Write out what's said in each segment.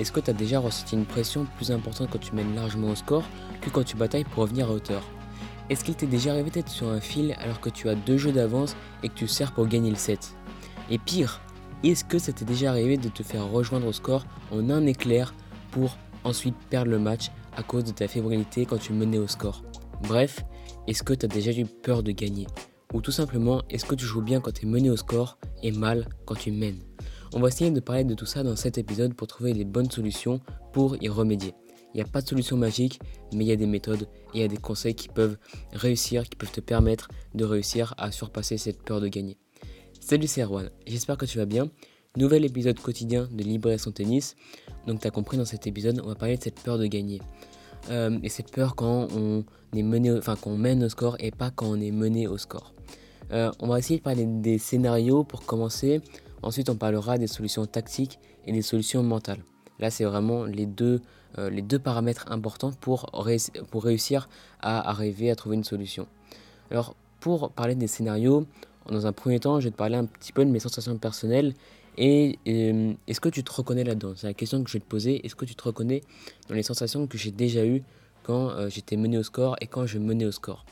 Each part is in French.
Est-ce que tu as déjà ressenti une pression plus importante quand tu mènes largement au score que quand tu batailles pour revenir à hauteur? Est-ce qu'il t'est déjà arrivé d'être sur un fil alors que tu as deux jeux d'avance et que tu sers pour gagner le set? Et pire, est-ce que ça t'est déjà arrivé de te faire rejoindre au score en un éclair pour ensuite perdre le match à cause de ta fébrilité quand tu menais au score? Bref, est-ce que tu as déjà eu peur de gagner? Ou tout simplement, est-ce que tu joues bien quand tu es mené au score et mal quand tu mènes? On va essayer de parler de tout ça dans cet épisode pour trouver les bonnes solutions pour y remédier. Il n'y a pas de solution magique, mais il y a des méthodes et il y a des conseils qui peuvent réussir, qui peuvent te permettre de réussir à surpasser cette peur de gagner. Salut, c'est Erwan, j'espère que tu vas bien. Nouvel épisode quotidien de Libre et son tennis. Donc, tu as compris dans cet épisode, on va parler de cette peur de gagner. Euh, et cette peur quand on est mené, enfin qu'on mène au score et pas quand on est mené au score. Euh, on va essayer de parler des scénarios pour commencer. Ensuite, on parlera des solutions tactiques et des solutions mentales. Là, c'est vraiment les deux, euh, les deux paramètres importants pour, réussir à arriver à trouver une solution. Alors, pour parler des scénarios, dans un premier temps, je vais te parler un petit peu de mes sensations personnelles et euh, est-ce que tu te reconnais là-dedans? C'est la question que je vais te poser. Est-ce que tu te reconnais dans les sensations que j'ai déjà eues quand euh, j'étais mené au score et quand je menais au score?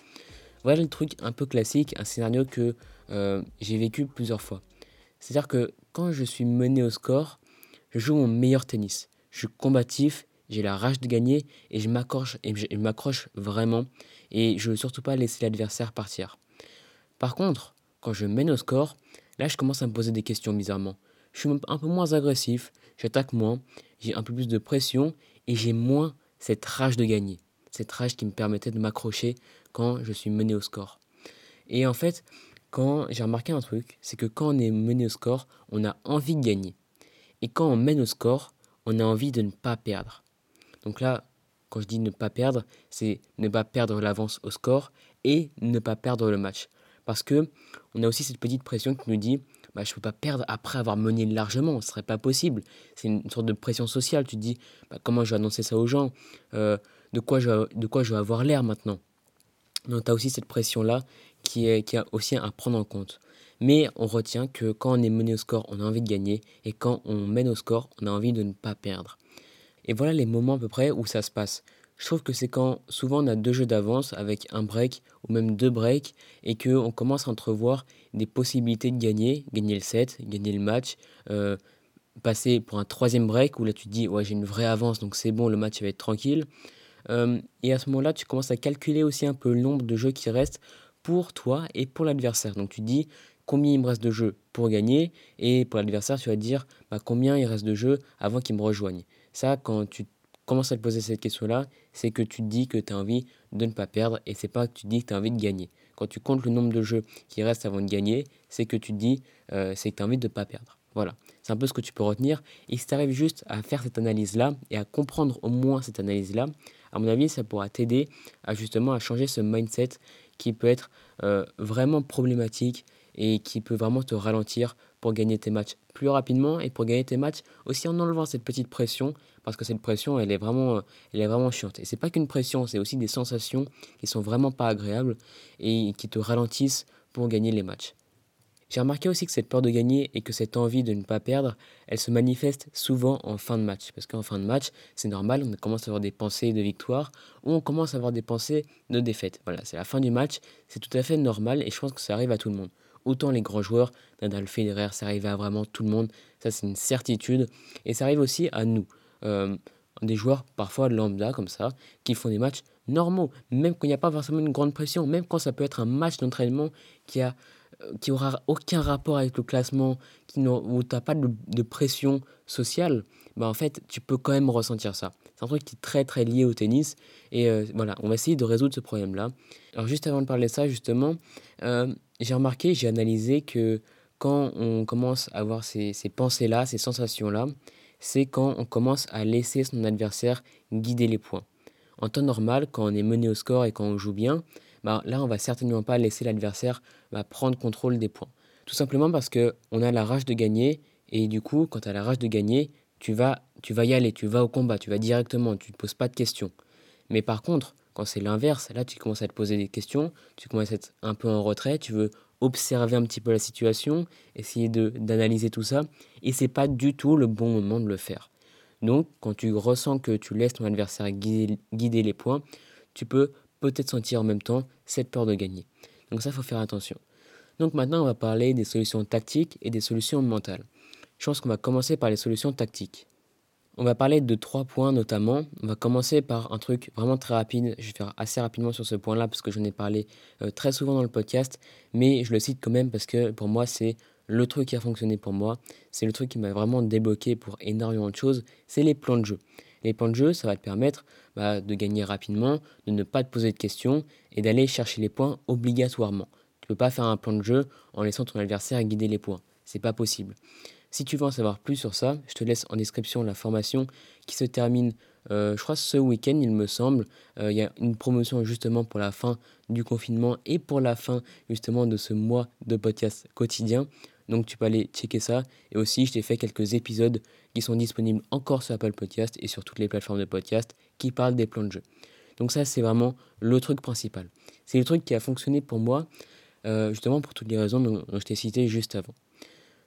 Voilà le truc un peu classique, un scénario que j'ai vécu plusieurs fois. C'est-à-dire que quand je suis mené au score, je joue mon meilleur tennis. Je suis combatif, j'ai la rage de gagner et je m'accroche et je m'accroche vraiment et je veux surtout pas laisser l'adversaire partir. Par contre, quand je mène au score, là je commence à me poser des questions bizarrement je suis un peu moins agressif, j'attaque moins, j'ai un peu plus de pression et j'ai moins cette rage de gagner. Cette rage qui me permettait de m'accrocher quand je suis mené au score. Et en fait, quand j'ai remarqué un truc, c'est que quand on est mené au score, on a envie de gagner. Et quand on mène au score, on a envie de ne pas perdre. Donc là, quand je dis ne pas perdre, c'est ne pas perdre l'avance au score et ne pas perdre le match. Parce que on a aussi cette petite pression qui nous dit bah, je ne peux pas perdre après avoir mené largement, ce serait pas possible. C'est une sorte de pression sociale. Tu te dis, bah, comment je vais annoncer ça aux gens? Euh, de, quoi je de quoi je vais avoir l'air maintenant? Donc tu as aussi cette pression-là qui est, qui a aussi à prendre en compte. Mais on retient que quand on est mené au score, on a envie de gagner, et quand on mène au score, on a envie de ne pas perdre. Et voilà les moments à peu près où ça se passe. Je trouve que c'est quand souvent on a deux jeux d'avance avec un break ou même deux breaks et qu'on commence à entrevoir des possibilités de gagner, gagner le set, gagner le match, euh, passer pour un troisième break où là tu te dis ouais j'ai une vraie avance donc c'est bon le match va être tranquille. Euh, et à ce moment-là tu commences à calculer aussi un peu le nombre de jeux qui restent pour toi et pour l'adversaire. Donc tu dis combien il me reste de jeux pour gagner et pour l'adversaire tu vas dire bah, combien il reste de jeux avant qu'il me rejoigne. Ça quand tu commences à te poser cette question-là, c'est que tu te dis que tu as envie de ne pas perdre et c'est pas que tu dis que tu as envie de gagner. Quand tu comptes le nombre de jeux qui restent avant de gagner, c'est que tu te dis euh, c'est que tu as envie de ne pas perdre. Voilà, c'est un peu ce que tu peux retenir. Et si tu arrives juste à faire cette analyse-là et à comprendre au moins cette analyse-là, à mon avis, ça pourra t'aider à justement à changer ce mindset qui peut être euh, vraiment problématique et qui peut vraiment te ralentir pour gagner tes matchs plus rapidement et pour gagner tes matchs aussi en enlevant cette petite pression parce que cette pression elle est vraiment elle est vraiment chiante et c'est pas qu'une pression c'est aussi des sensations qui sont vraiment pas agréables et qui te ralentissent pour gagner les matchs. J'ai remarqué aussi que cette peur de gagner et que cette envie de ne pas perdre, elle se manifeste souvent en fin de match. Parce qu'en fin de match, c'est normal, on commence à avoir des pensées de victoire ou on commence à avoir des pensées de défaite. Voilà, c'est la fin du match, c'est tout à fait normal et je pense que ça arrive à tout le monde. Autant les grands joueurs, Nadal, Federer, ça arrive à vraiment tout le monde, ça c'est une certitude. Et ça arrive aussi à nous, euh, des joueurs parfois lambda comme ça, qui font des matchs normaux, même quand il n'y a pas forcément une grande pression, même quand ça peut être un match d'entraînement qui a qui aura aucun rapport avec le classement, qui où tu n'as pas de, pression sociale, bah en fait, tu peux quand même ressentir ça. C'est un truc qui est très très lié au tennis. Et euh, voilà, on va essayer de résoudre ce problème-là. Alors juste avant de parler de ça, justement, j'ai remarqué, j'ai analysé que quand on commence à avoir ces, ces pensées-là, ces sensations-là, c'est quand on commence à laisser son adversaire guider les points. En temps normal, quand on est mené au score et quand on joue bien, bah, là, on va certainement pas laisser l'adversaire bah, prendre contrôle des points. Tout simplement parce qu'on a la rage de gagner et du coup, quand tu as la rage de gagner, tu vas, tu vas y aller, tu vas au combat, tu vas directement, tu ne te poses pas de questions. Mais par contre, quand c'est l'inverse, là, tu commences à te poser des questions, tu commences à être un peu en retrait, tu veux observer un petit peu la situation, essayer d'analyser tout ça, et c'est pas du tout le bon moment de le faire. Donc, quand tu ressens que tu laisses ton adversaire guider, les points, tu peux peut-être sentir en même temps cette peur de gagner. Donc ça, il faut faire attention. Donc maintenant, on va parler des solutions tactiques et des solutions mentales. Je pense qu'on va commencer par les solutions tactiques. On va parler de trois points notamment. On va commencer par un truc vraiment très rapide. Je vais faire assez rapidement sur ce point-là parce que j'en ai parlé euh, très souvent dans le podcast, mais je le cite quand même parce que pour moi c'est le truc qui a fonctionné pour moi. C'est le truc qui m'a vraiment débloqué pour énormément de choses. C'est les plans de jeu. Les plans de jeu, ça va te permettre bah, de gagner rapidement, de ne pas te poser de questions et d'aller chercher les points obligatoirement. Tu ne peux pas faire un plan de jeu en laissant ton adversaire guider les points. C'est pas possible. Si tu veux en savoir plus sur ça, je te laisse en description la formation qui se termine, euh, je crois, ce week-end, il me semble. Euh, il y a une promotion justement pour la fin du confinement et pour la fin justement de ce mois de podcast quotidien. Donc tu peux aller checker ça. Et aussi, je t'ai fait quelques épisodes qui sont disponibles encore sur Apple Podcast et sur toutes les plateformes de podcast qui parlent des plans de jeu. Donc ça, c'est vraiment le truc principal. C'est le truc qui a fonctionné pour moi, euh, justement pour toutes les raisons dont je t'ai cité juste avant.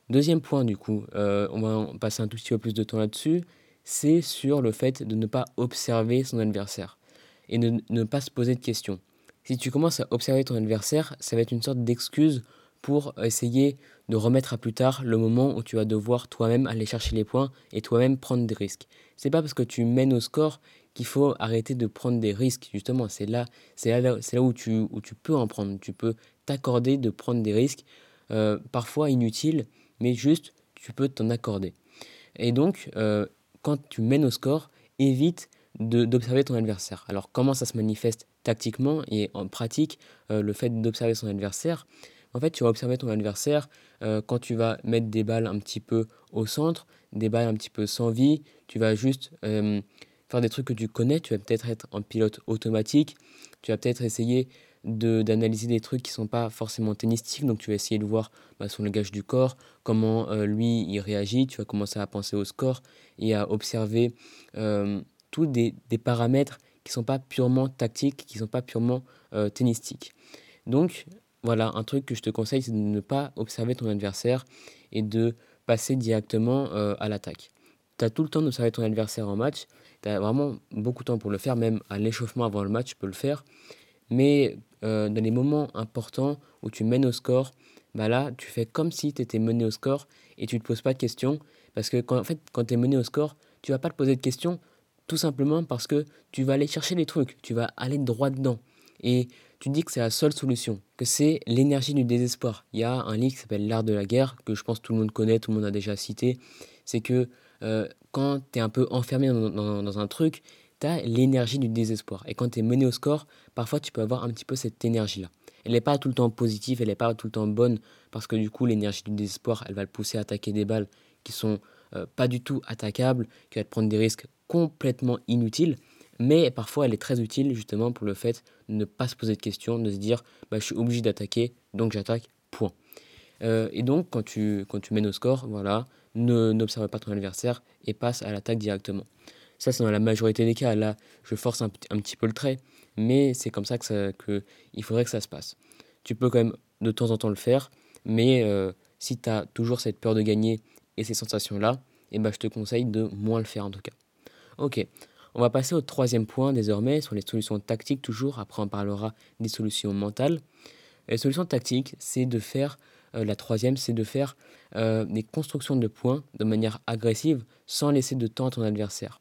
Deuxième point, du coup, euh, on va passer un tout petit peu plus de temps là-dessus, c'est sur le fait de ne pas observer son adversaire et de ne pas se poser de questions. Si tu commences à observer ton adversaire, ça va être une sorte d'excuse pour essayer de remettre à plus tard le moment où tu vas devoir toi-même aller chercher les points et toi-même prendre des risques. C'est pas parce que tu mènes au score qu'il faut arrêter de prendre des risques. Justement, c'est là, c'est là, là où tu, où tu peux en prendre. Tu peux t'accorder de prendre des risques, euh, parfois inutiles, mais juste tu peux t'en accorder. Et donc, euh, quand tu mènes au score, évite d'observer ton adversaire. Alors, comment ça se manifeste tactiquement et en pratique, euh, le fait d'observer son adversaire En fait, tu vas observer ton adversaire euh, quand tu vas mettre des balles un petit peu au centre, des balles un petit peu sans vie, tu vas juste faire des trucs que tu connais, tu vas peut-être être en pilote automatique, tu vas peut-être essayer d'analyser des trucs qui sont pas forcément tennistiques. Donc tu vas essayer de voir bah, son langage du corps, comment euh, lui il réagit. Tu vas commencer à penser au score et à observer euh, tous des, des, paramètres qui sont pas purement tactiques, qui sont pas purement euh, tennistiques. Donc voilà, un truc que je te conseille, c'est de ne pas observer ton adversaire et de passer directement à l'attaque. Tu as tout le temps d'observer ton adversaire en match, tu as vraiment beaucoup de temps pour le faire, même à l'échauffement avant le match, tu peux le faire. Mais euh, dans les moments importants où tu mènes au score, bah là, tu fais comme si tu étais mené au score et tu ne te poses pas de questions. Parce que en fait, quand tu es mené au score, tu vas pas te poser de questions tout simplement parce que tu vas aller chercher les trucs, tu vas aller droit dedans. Et tu dis que c'est la seule solution, que c'est l'énergie du désespoir. Il y a un livre qui s'appelle L'art de la guerre, que je pense tout le monde connaît, tout le monde a déjà cité. C'est que euh, quand tu es un peu enfermé dans un truc, tu as l'énergie du désespoir. Et quand tu es mené au score, parfois tu peux avoir un petit peu cette énergie-là. Elle n'est pas tout le temps positive, elle n'est pas tout le temps bonne, parce que du coup, l'énergie du désespoir, elle va le pousser à attaquer des balles qui sont euh, pas du tout attaquables, qui va te prendre des risques complètement inutiles. Mais parfois, elle est très utile justement pour le fait ne pas se poser de questions, de se dire bah, je suis obligé d'attaquer, donc j'attaque, point. Euh, et donc, quand tu, quand tu mènes au score, voilà, n'observe pas ton adversaire et passe à l'attaque directement. Ça, c'est dans la majorité des cas. Là, je force un, petit peu le trait, mais c'est comme ça que, que il faudrait que ça se passe. Tu peux quand même de temps en temps le faire, mais euh, si tu as toujours cette peur de gagner et ces sensations-là, eh ben, je te conseille de moins le faire en tout cas. Ok, on va passer au troisième point désormais sur les solutions tactiques toujours. Après, on parlera des solutions mentales. Les solutions tactiques, c'est de faire, euh, la troisième, c'est de faire euh, des constructions de points de manière agressive sans laisser de temps à ton adversaire.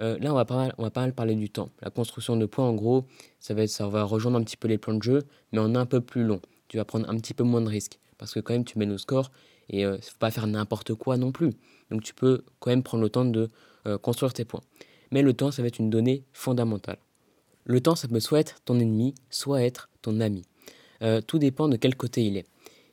Euh, là, on va, pas mal, on va pas parler du temps. La construction de points, en gros, ça va, ça va rejoindre un petit peu les plans de jeu, mais en un peu plus long. Tu vas prendre un petit peu moins de risques, parce que quand même, tu mènes au score, et il ne faut pas faire n'importe quoi non plus. Donc tu peux quand même prendre le temps de construire tes points. Mais le temps, ça va être une donnée fondamentale. Le temps, ça peut soit être ton ennemi, soit être ton ami. tout dépend de quel côté il est.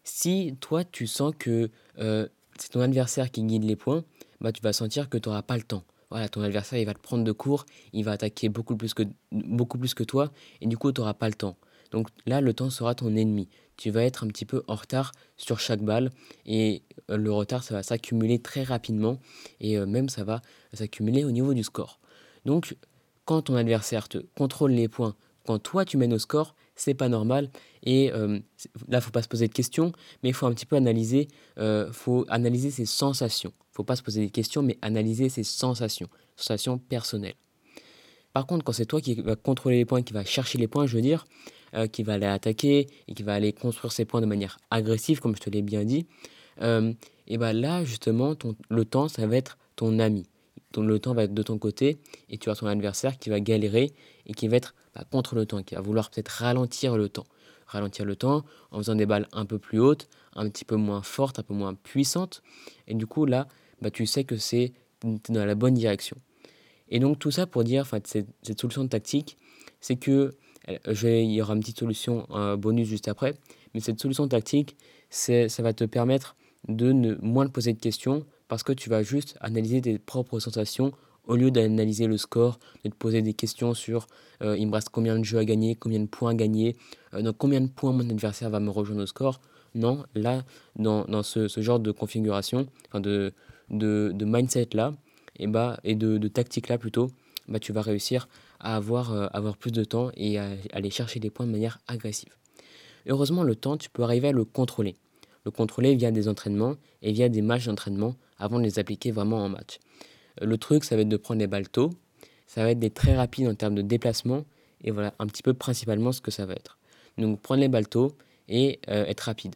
Si toi, tu sens que c'est ton adversaire qui guide les points, bah, tu vas sentir que tu n'auras pas le temps voilà, ton adversaire il va te prendre de court, il va attaquer beaucoup plus que, beaucoup plus que toi, et du coup tu n'auras pas le temps. Donc là, le temps sera ton ennemi. Tu vas être un petit peu en retard sur chaque balle, et euh, le retard, ça va s'accumuler très rapidement, et euh, même ça va s'accumuler au niveau du score. Donc, quand ton adversaire te contrôle les points, quand toi tu mènes au score, c'est pas normal. Et euh, là, faut pas se poser de questions, mais il faut un petit peu analyser, faut analyser ses sensations. faut pas se poser des questions, mais analyser ses sensations, sensations personnelles. Par contre, quand c'est toi qui va contrôler les points, qui va chercher les points, je veux dire, euh, qui va aller attaquer et qui va aller construire ses points de manière agressive, comme je te l'ai bien dit, euh, et bien là, justement, ton, le temps, ça va être ton ami. Le temps va être de ton côté et tu as ton adversaire qui va galérer et qui va être bah, contre le temps, qui va vouloir peut-être ralentir le temps. Ralentir le temps en faisant des balles un peu plus hautes, un petit peu moins fortes, un peu moins puissantes. Et du coup, là, bah, tu sais que c'est dans la bonne direction. Et donc tout ça pour dire, cette, cette solution tactique, c'est que il y aura une petite solution un bonus juste après, mais cette solution tactique, ça va te permettre de ne moins te poser de questions parce que tu vas juste analyser tes propres sensations au lieu d'analyser le score, de te poser des questions sur euh, il me reste combien de jeux à gagner, combien de points à gagner, euh, donc combien de points mon adversaire va me rejoindre au score. Non, là, dans, dans ce, ce, genre de configuration, enfin de, de, de mindset là, et, bah, et de, de tactique là plutôt, bah, tu vas réussir à avoir, euh, avoir plus de temps et à, aller chercher des points de manière agressive. Heureusement, le temps, tu peux arriver à le contrôler. Le contrôler via des entraînements et via des matchs d'entraînement avant de les appliquer vraiment en match. Euh, le truc, ça va être de prendre les balles tôt, ça va être d'être très rapide en termes de déplacement et voilà un petit peu principalement ce que ça va être. Donc prendre les balles tôt et euh, être rapide.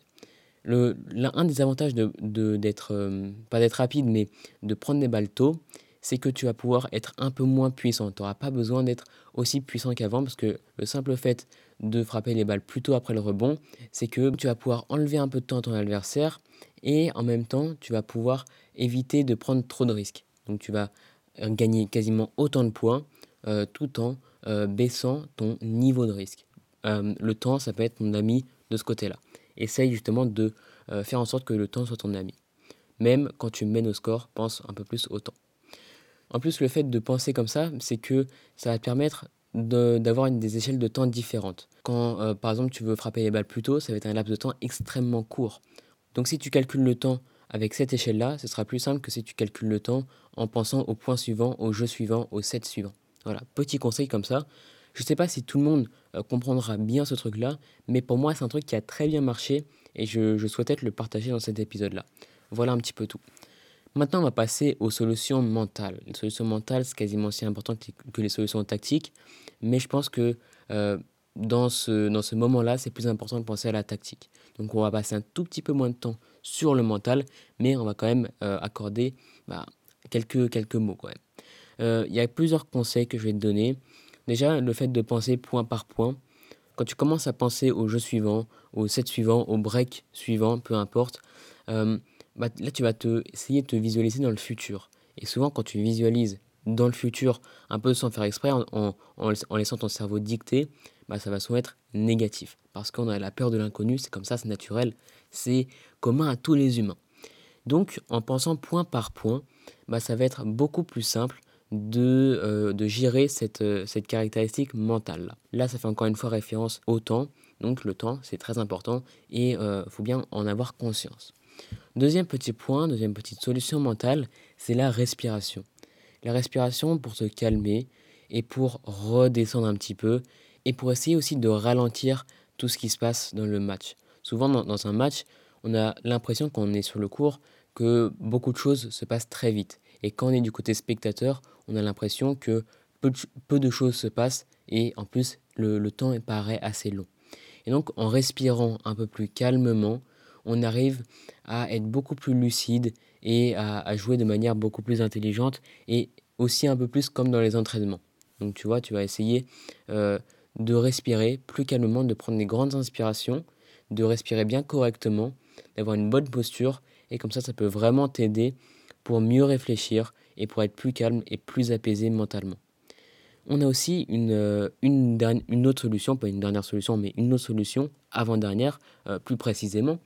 Le, un des avantages de, d'être, pas d'être rapide, mais de prendre des balles tôt, c'est que tu vas pouvoir être un peu moins puissant. Tu n'auras pas besoin d'être aussi puissant qu'avant parce que le simple fait de frapper les balles plus tôt après le rebond, c'est que tu vas pouvoir enlever un peu de temps à ton adversaire et en même temps, tu vas pouvoir éviter de prendre trop de risques. Donc tu vas euh, gagner quasiment autant de points euh, tout en euh, baissant ton niveau de risque. le temps, ça peut être ton ami de ce côté-là. Essaye justement de faire en sorte que le temps soit ton ami. Même quand tu mènes au score, pense un peu plus au temps. En plus, le fait de penser comme ça, c'est que ça va te permettre d'avoir des échelles de temps différentes. Quand, euh, par exemple, tu veux frapper les balles plus tôt, ça va être un laps de temps extrêmement court. Donc, si tu calcules le temps avec cette échelle-là, ce sera plus simple que si tu calcules le temps en pensant au point suivant, au jeu suivant, au set suivant. Voilà, petit conseil comme ça. Je ne sais pas si tout le monde euh, comprendra bien ce truc-là, mais pour moi, c'est un truc qui a très bien marché et je, je souhaitais le partager dans cet épisode-là. Voilà un petit peu tout. Maintenant, on va passer aux solutions mentales. Les solutions mentales, c'est quasiment aussi important que les solutions tactiques, mais je pense que euh, dans ce, dans ce moment-là, c'est plus important de penser à la tactique. Donc, on va passer un tout petit peu moins de temps sur le mental, mais on va quand même euh, accorder bah, quelques, quelques mots quand même. Euh, il y a plusieurs conseils que je vais te donner. Déjà, le fait de penser point par point. Quand tu commences à penser au jeu suivant, au set suivant, au break suivant, peu importe, bah, là, tu vas essayer de te visualiser dans le futur. Et souvent, quand tu visualises dans le futur, un peu sans faire exprès, en, en, laissant ton cerveau dicter, bah, ça va souvent être négatif. Parce qu'on a la peur de l'inconnu, c'est comme ça, c'est naturel, c'est commun à tous les humains. Donc, en pensant point par point, bah, ça va être beaucoup plus simple de, euh, de gérer cette, euh, cette caractéristique mentale. Là. là, ça fait encore une fois référence au temps. Donc, le temps, c'est très important et il euh, faut bien en avoir conscience. Deuxième petit point, deuxième petite solution mentale, c'est la respiration. La respiration pour se calmer et pour redescendre un petit peu et pour essayer aussi de ralentir tout ce qui se passe dans le match. Souvent dans, un match, on a l'impression qu'on est sur le cours que beaucoup de choses se passent très vite. Et quand on est du côté spectateur, on a l'impression que peu de, choses se passent et en plus le, le temps paraît assez long. Et donc en respirant un peu plus calmement, on arrive à être beaucoup plus lucide et à, jouer de manière beaucoup plus intelligente et aussi un peu plus comme dans les entraînements. Donc tu vois, tu vas essayer euh, de respirer plus calmement, de prendre des grandes inspirations, de respirer bien correctement, d'avoir une bonne posture et comme ça, ça peut vraiment t'aider pour mieux réfléchir et pour être plus calme et plus apaisé mentalement. On a aussi une, euh, une, une, autre solution, pas une dernière solution, mais une autre solution, avant-dernière, euh, plus précisément,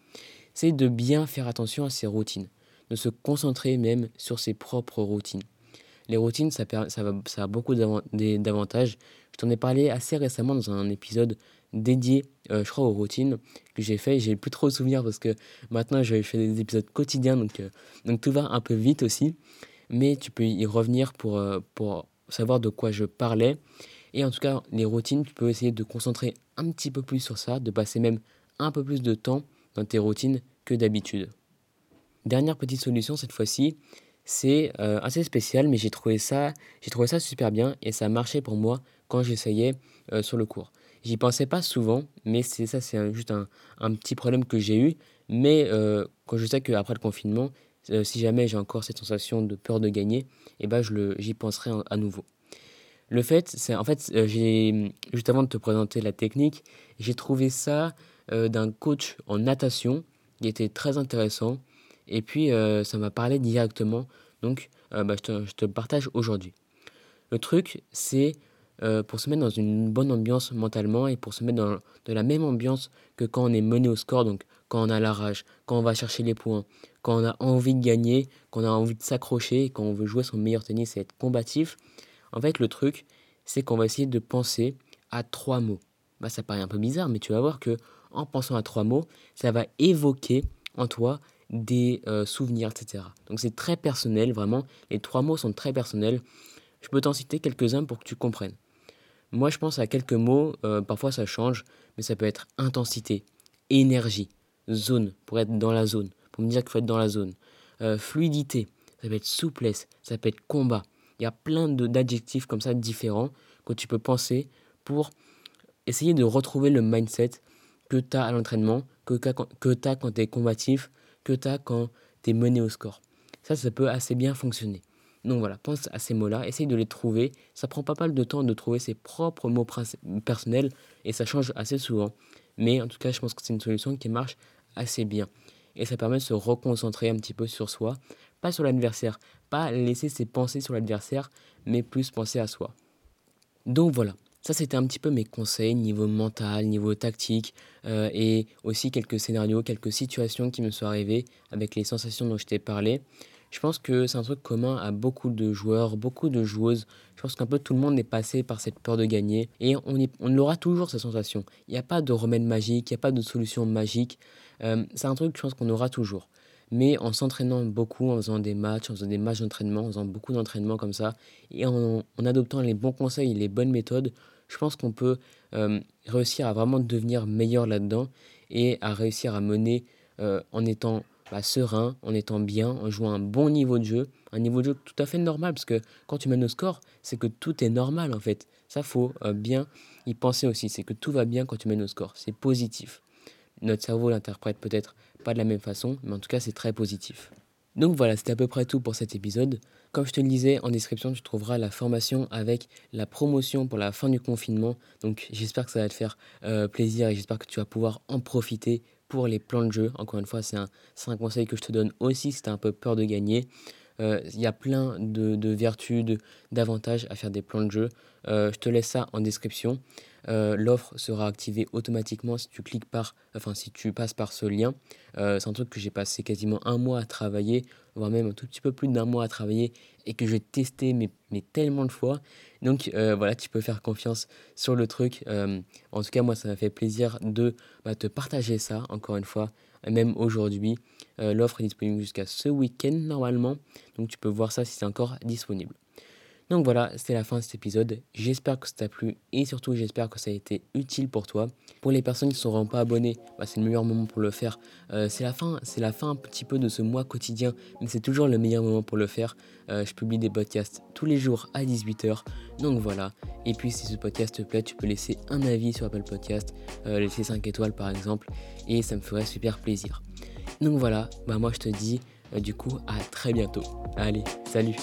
c'est de bien faire attention à ses routines, de se concentrer même sur ses propres routines. Les routines, ça, ça, ça a beaucoup d'avantages. Je t'en ai parlé assez récemment dans un épisode dédié, euh, je crois, aux routines que j'ai fait. J'ai plus trop de souvenirs parce que maintenant, je fais des épisodes quotidiens, donc, donc tout va un peu vite aussi. Mais tu peux y revenir pour, pour savoir de quoi je parlais. Et en tout cas, les routines, tu peux essayer de concentrer un petit peu plus sur ça, de passer même un peu plus de temps dans tes routines que d'habitude. Dernière petite solution cette fois-ci, c'est euh, assez spécial, mais j'ai trouvé ça, trouvé ça super bien et ça a marché pour moi quand j'essayais euh, sur le cours. J'y pensais pas souvent, mais c'est ça, c'est juste un, petit problème que j'ai eu. Mais euh, quand je sais qu'après le confinement, si jamais j'ai encore cette sensation de peur de gagner, et eh ben je j'y penserai à nouveau. Le fait, c'est en fait, j'ai juste avant de te présenter la technique, j'ai trouvé ça d'un coach en natation qui était très intéressant et puis, euh, ça m'a parlé directement. Donc, euh, bah, je, te, le partage aujourd'hui. Le truc, c'est euh, pour se mettre dans une bonne ambiance mentalement et pour se mettre dans la même ambiance que quand on est mené au score, donc quand on a la rage, quand on va chercher les points, quand on a envie de gagner, quand on a envie de s'accrocher, quand on veut jouer son meilleur tennis et être combatif. En fait, le truc, c'est qu'on va essayer de penser à trois mots. Bah, ça paraît un peu bizarre, mais tu vas voir que en pensant à trois mots, ça va évoquer en toi des euh, souvenirs, etc. Donc c'est très personnel, vraiment. Les trois mots sont très personnels. Je peux t'en citer quelques-uns pour que tu comprennes. Moi, je pense à quelques mots, euh, parfois ça change, mais ça peut être intensité, énergie, zone, pour être dans la zone, pour me dire qu'il faut être dans la zone. Euh, fluidité, ça peut être souplesse, ça peut être combat. Il y a plein d'adjectifs comme ça différents que tu peux penser pour essayer de retrouver le mindset que tu as à l'entraînement, que, que tu as quand tu es combatif, que tu as quand tu es mené au score. Ça, ça peut assez bien fonctionner. Donc voilà, pense à ces mots-là, essaye de les trouver. Ça prend pas mal de temps de trouver ses propres mots personnels et ça change assez souvent. Mais en tout cas, je pense que c'est une solution qui marche assez bien. Et ça permet de se reconcentrer un petit peu sur soi, pas sur l'adversaire, pas laisser ses pensées sur l'adversaire, mais plus penser à soi. Donc voilà, ça, c'était un petit peu mes conseils niveau mental, niveau tactique, euh, et aussi quelques scénarios, quelques situations qui me sont arrivées avec les sensations dont je t'ai parlé. Je pense que c'est un truc commun à beaucoup de joueurs, beaucoup de joueuses. Je pense qu'un peu tout le monde est passé par cette peur de gagner et on, on aura toujours cette sensation. Il n'y a pas de remède magique, il n'y a pas de solution magique. Euh, c'est un truc, je pense, qu'on aura toujours. Mais en s'entraînant beaucoup, en faisant des matchs, en faisant des matchs d'entraînement, en faisant beaucoup d'entraînement comme ça, et en, adoptant les bons conseils, les bonnes méthodes, je pense qu'on peut euh, réussir à vraiment devenir meilleur là-dedans et à réussir à mener euh, en étant bah, serein, en étant bien, en jouant un bon niveau de jeu, un niveau de jeu tout à fait normal, parce que quand tu mènes au score, c'est que tout est normal en fait. Ça, faut euh, bien y penser aussi, c'est que tout va bien quand tu mènes au score, c'est positif. Notre cerveau l'interprète peut-être pas de la même façon, mais en tout cas c'est très positif. Donc voilà, c'était à peu près tout pour cet épisode. Comme je te le disais, en description, tu trouveras la formation avec la promotion pour la fin du confinement. Donc j'espère que ça va te faire euh, plaisir et j'espère que tu vas pouvoir en profiter pour les plans de jeu. Encore une fois, c'est un, conseil que je te donne aussi si tu as un peu peur de gagner. Euh, il y a plein de, vertus, d'avantages à faire des plans de jeu. Euh, je te laisse ça en description. Euh, l'offre sera activée automatiquement si tu cliques par, enfin si tu passes par ce lien. c'est un truc que j'ai passé quasiment un mois à travailler, voire même un tout petit peu plus d'un mois à travailler et que j'ai testé mais, mais, tellement de fois. Donc voilà, tu peux faire confiance sur le truc. en tout cas, moi, ça m'a fait plaisir de bah, te partager ça, encore une fois même aujourd'hui. Euh, l'offre est disponible jusqu'à ce week-end normalement, donc tu peux voir ça si c'est encore disponible. Donc voilà, c'était la fin de cet épisode. J'espère que ça t'a plu et surtout j'espère que ça a été utile pour toi. Pour les personnes qui ne seront pas abonnées, bah, c'est le meilleur moment pour le faire. Euh, c'est la fin, c'est la fin un petit peu de ce mois quotidien, mais c'est toujours le meilleur moment pour le faire. Euh, je publie des podcasts tous les jours à 18h. Donc voilà. Et puis si ce podcast te plaît, tu peux laisser un avis sur Apple Podcast, euh, laisser 5 étoiles par exemple, et ça me ferait super plaisir. Donc voilà, bah moi je te dis du coup à très bientôt. Allez, salut